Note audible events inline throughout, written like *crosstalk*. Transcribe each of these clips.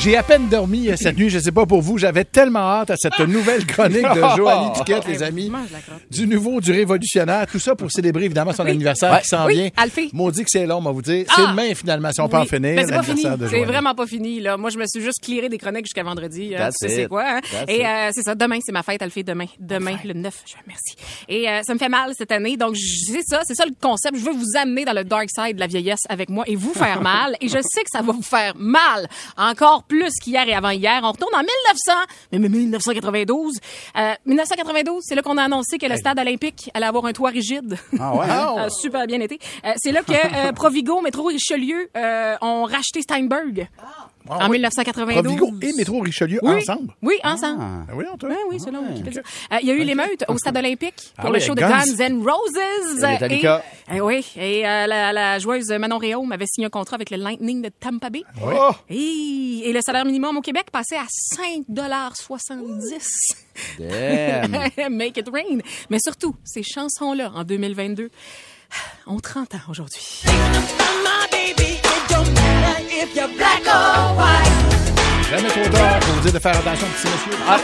J'ai à peine dormi euh, cette nuit, je sais pas pour vous, j'avais tellement hâte à cette nouvelle chronique de Joanie Duquette, *laughs* les amis. Du nouveau, du révolutionnaire, tout ça pour célébrer évidemment son anniversaire Ouais. qui s'en Oui, vient. Alfie. Maudit que c'est long, on va vous dire. C'est Ah! demain finalement, si on peut en Oui. finir. Mais c'est vraiment pas fini. Là. Moi, je me suis juste clearé des chroniques jusqu'à vendredi. hein. Tu sais quoi. hein? Et euh, c'est ça. Demain, c'est ma fête, Alfie. Demain. Demain, le 9 juin. Merci. Et euh, ça me fait mal cette année. Donc, c'est ça. C'est ça le concept. Je veux vous amener dans le dark side de la vieillesse avec moi et vous faire *laughs* mal. Et je sais que ça va vous faire mal. Encore plus qu'hier et avant-hier. On retourne en 1900. Mais mais 1992. Euh, 1992, c'est là qu'on a annoncé que le stade olympique allait avoir un toit rigide. Ah ouais? hein? a *laughs* super bien été. Euh, c'est là que euh, Provigo, Métro Richelieu euh, ont racheté Steinberg Ah, en oui. 1992. Provigo et Métro Richelieu oui. ensemble. Oui, ensemble. Ah oui, on te- Oui, oui, c'est là. Wikipédia. Euh, Il y a eu l'émeute au Stade olympique pour Ah le oui, show de Guns N' Roses. Et eh oui, et euh, la, la joueuse Manon Réaume avait signé un contrat avec le Lightning de Tampa Bay. Oh! Et, et le salaire minimum au Québec passait à 5,70 Damn. *laughs* Make it rain. Mais surtout, ces chansons-là, en 2022, ont 30 ans aujourd'hui. Jamais trop tard pour vous dire de faire attention, petit monsieur. Ah.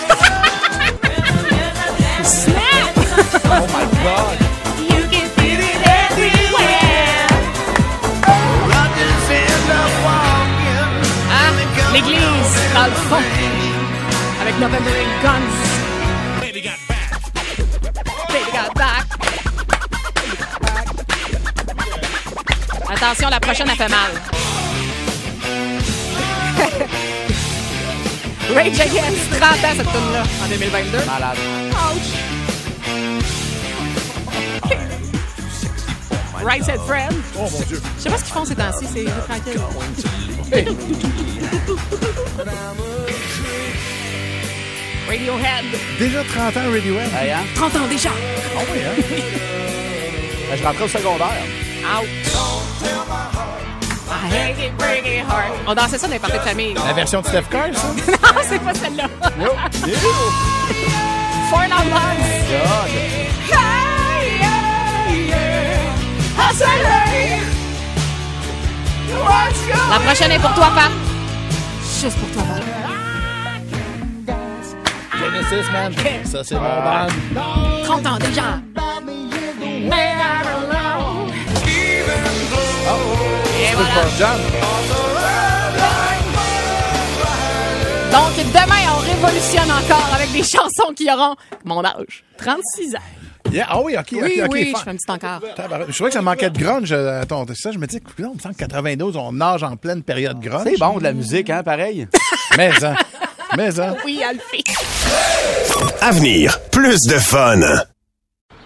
Oh my God! Ah, l'église, dans le fond, avec November Guns. Baby got back. Attention, la prochaine, elle fait mal. *laughs* Rage Against, 30 ans cette tune là en 2022. Malade. Right Said Friend. Oh mon Dieu! Je sais pas ce qu'ils font ces temps-ci, c'est tranquille. *laughs* Radiohead. Déjà 30 ans Radiohead. Hey, hein? 30 ans déjà. Ah oui, hein? Ben, je rentrais au secondaire. Out. I hate it, break it hard. On dansait ça dans les parties de famille. La version de Steph Curry, ça? *laughs* Non, c'est pas celle-là. Four Not Months. La prochaine est pour toi, Pat. Juste pour toi, Pat. Genesis, man. Ça, c'est mon band. 30 ans déjà. Et voilà. Pearl Jam. Donc, demain, on révolutionne encore avec des *laughs* chansons qui auront mon âge. 36 ans. Yeah. Ah oui, OK, OK, Oui, OK. oui, fin- je fais un petit encore. Je trouvais que ça manquait de grunge. euh, à ton- ça, je me dis, non, il me semble que 92, on nage en pleine période grunge. C'est bon, de la musique, hein, pareil. *laughs* Mais, hein. Mais, hein. Oui, Alfie. Avenir, plus de fun.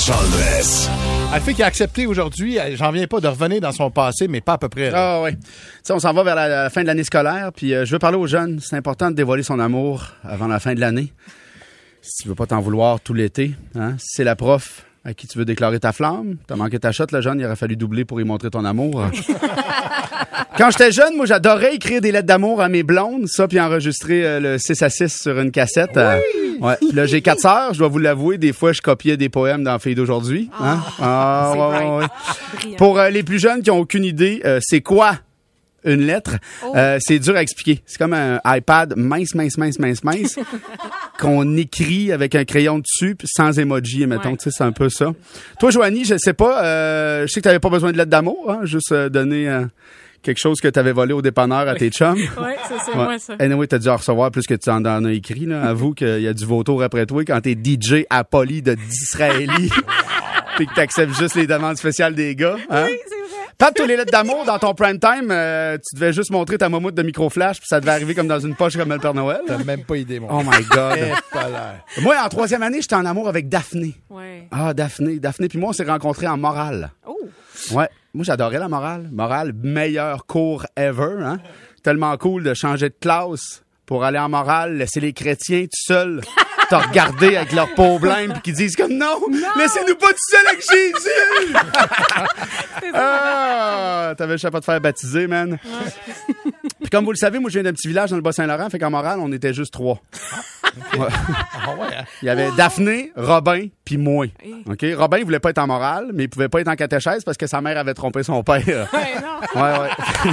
Le lunch en dress. Alfie qui a accepté aujourd'hui, j'en viens pas de revenir dans son passé, mais pas à peu près. là. Ah oui. Tu sais, on s'en va vers la, la fin de l'année scolaire, puis euh, je veux parler aux jeunes. C'est important de dévoiler son amour avant la fin de l'année. Si tu veux pas t'en vouloir tout l'été, hein, si c'est la prof à qui tu veux déclarer ta flamme, t'as manqué ta shot, le jeune, il aurait fallu doubler pour y montrer ton amour. *laughs* Quand j'étais jeune, moi, j'adorais écrire des lettres d'amour à mes blondes, ça, puis enregistrer euh, le 6 à 6 sur une cassette. euh, ouais. Puis Là, j'ai quatre sœurs, je dois vous l'avouer, des fois, je copiais des poèmes dans Filles d'aujourd'hui. Hein? Ah, ouais, ouais, ouais. Brillant. Pour euh, les plus jeunes qui ont aucune idée, c'est quoi une lettre? Oh. Euh, c'est dur à expliquer. C'est comme un iPad mince, mince, mince, mince, mince. *laughs* qu'on écrit avec un crayon dessus, puis sans emoji, mettons, Ouais. tu sais, c'est un peu ça. Toi, Joanie, je sais pas, euh, je sais que t'avais pas besoin de lettre d'amour, hein, juste euh, donner quelque chose que t'avais volé au dépanneur à tes chums? *laughs* Ouais, c'est c'est Ouais. moi, ça. Anyway, t'as dû en recevoir plus que tu en en as écrit, là. *laughs* Avoue qu'il y a du vautour après toi quand t'es DJ à Poly de d'Israéli. *laughs* puis que t'acceptes juste les demandes spéciales des gars. Hein? Oui, c'est vrai. Tous les lettres d'amour dans ton prime time, euh, tu devais juste montrer ta mamoute de microflash, puis ça devait arriver comme dans une poche comme le Père Noël. T'as même pas idée, mon Oh my God. Pas l'air. Moi, en troisième année, j'étais en amour avec Daphné. Ouais. Ah, Daphné. Daphné, puis moi, on s'est rencontrés en morale. Oh. Ouais. Moi, j'adorais la morale. Morale, meilleur cours ever. Hein? Tellement cool de changer de classe pour aller en morale, laisser les chrétiens tout seuls *laughs* te regarder avec leur peau blême puis qui disent comme non, laissez-nous pas tout seuls avec Jésus. *laughs* ah, t'avais le chapeau de faire baptiser, man. Puis comme vous le savez, moi, je viens d'un petit village dans le Bas-Saint-Laurent, fait qu'en morale, on était juste trois. *laughs* Ouais. Ah ouais, hein? Il y avait Daphné, Robin, puis moi. OK? Robin, il voulait pas être en morale, mais il pouvait pas être en catéchèse parce que sa mère avait trompé son père. Ouais, *laughs* non. Ouais, ouais. *laughs*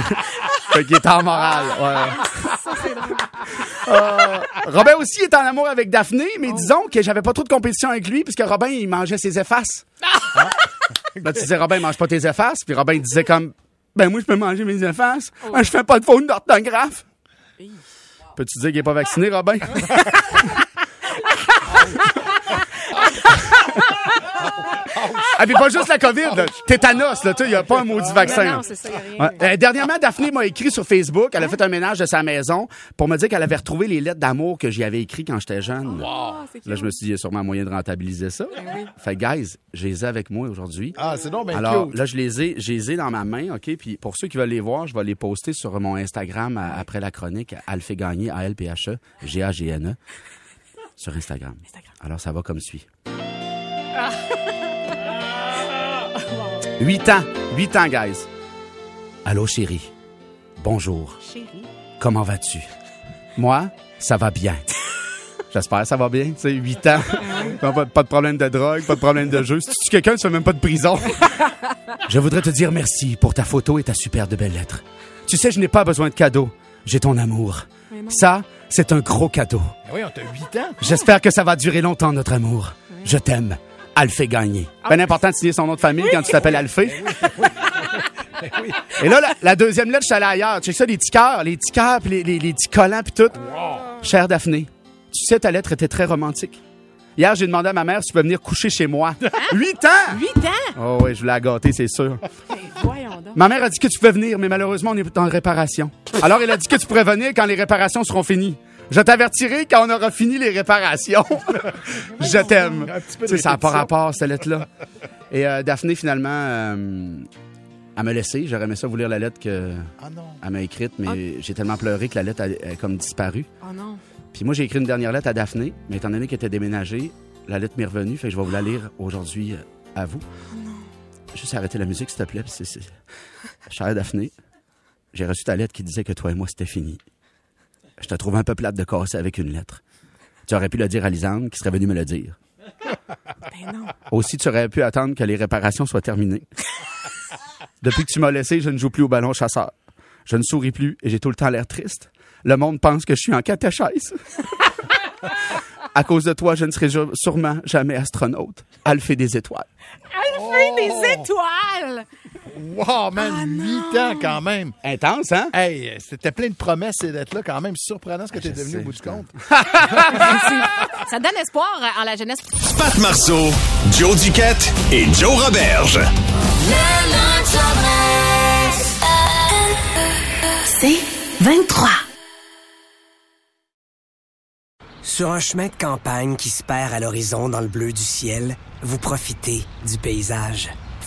fait qu'il était en morale. Ouais. Ça, c'est drôle. Euh, Robin aussi est en amour avec Daphné, mais disons que j'avais pas trop de compétition avec lui puisque Robin, il mangeait ses effaces. Hein? Là, tu disais, Robin, mange pas tes effaces. Puis Robin, il disait comme, ben moi, je peux manger mes effaces. Ben, je fais pas de faute d'orthographe. Peux-tu dire qu'il est pas vacciné, Robin? *laughs* *laughs* *laughs* ah, puis pas juste la COVID, là. Tétanos, là, tu il y a pas un maudit vaccin. Non, c'est ça, y a rien. Ouais. Euh, dernièrement, Daphné m'a écrit sur Facebook. Elle a fait un ménage de sa maison pour me dire qu'elle avait retrouvé les lettres d'amour que j'y avais écrites quand j'étais jeune. Ah, c'est Là, je me suis dit, il y a sûrement moyen de rentabiliser ça. Fait que, guys, je les ai avec moi aujourd'hui. Ah, c'est donc bien Alors, cute. là, je les ai, je les ai dans ma main, OK? Puis pour ceux qui veulent les voir, je vais les poster sur mon Instagram à- après la chronique, Alphé Gagné, A-L-P-H-E, G-A-G-N-E, E, sur Instagram. Alors, ça va comme suit. *laughs* Huit ans. Huit ans, guys. Allô, chérie. Bonjour. Chérie. Comment vas-tu? Moi, ça va bien. *laughs* J'espère que ça va bien. Tu sais, 8 ans. pas, pas de problème de drogue, pas de problème de jeu. Si tu quelqu'un, tu fais même pas de prison. *laughs* je voudrais te dire merci pour ta photo et ta super de belle lettre. Tu sais, je n'ai pas besoin de cadeaux. J'ai ton amour. Ça, c'est un gros cadeau. Ah oui, on t'a 8 ans. J'espère que ça va durer longtemps, notre amour. Je t'aime. Alphée Gagné. Ben important de signer son nom de famille quand tu t'appelles Alphée. *laughs* Et là, la, la deuxième lettre, je suis allé ailleurs. Tu sais ça, les petits cœurs, les petits cœurs, puis les, les, les petits collants, puis tout. Chère Daphné, tu sais, ta lettre était très romantique. Hier, j'ai demandé à ma mère si tu peux venir coucher chez moi. Huit ans! Huit ans? Oh oui, je voulais la gâter, c'est sûr. *laughs* Ben, voyons donc. Ma mère a dit que tu pouvais venir, mais malheureusement, on est en réparation. Alors, elle a dit que tu pourrais venir quand les réparations seront finies. Je t'avertirai quand on aura fini les réparations. *laughs* Je t'aime. Tu sais, ça n'a pas rapport, cette lettre-là. Et euh, Daphné, finalement, euh, elle m'a laissé. J'aurais aimé ça vous lire la lettre qu'elle Ah non. m'a écrite, mais j'ai tellement pleuré que la lettre a, a comme disparu. Oh non. Puis moi, j'ai écrit une dernière lettre à Daphné, mais étant donné qu'elle était déménagée, la lettre m'est revenue, fait que je vais vous la lire aujourd'hui euh, à vous. Juste arrêter la musique, s'il te plaît. Chère Daphné, j'ai reçu ta lettre qui disait que toi et moi, c'était fini. Je te trouve un peu plate de casser avec une lettre. Tu aurais pu le dire à Lisande, qui serait venue me le dire. *laughs* Ben non. Aussi, tu aurais pu attendre que les réparations soient terminées. Depuis que tu m'as laissé, je ne joue plus au ballon chasseur. Je ne souris plus et j'ai tout le temps l'air triste. Le monde pense que je suis en catéchèse. à cause de toi, je ne serai sûrement jamais astronaute. Alphée des étoiles. Alphée des étoiles! Wow, man, 8 ans quand même. Intense, hein? Hey, c'était plein de promesses et d'être là quand même. Surprenant ce que tu es devenu sais, au bout du compte. *laughs* Ça donne espoir en la jeunesse. Pat Marceau, Joe Duquette et Joe Roberge. C'est 23. Sur un chemin de campagne qui se perd à l'horizon dans le bleu du ciel, vous profitez du paysage.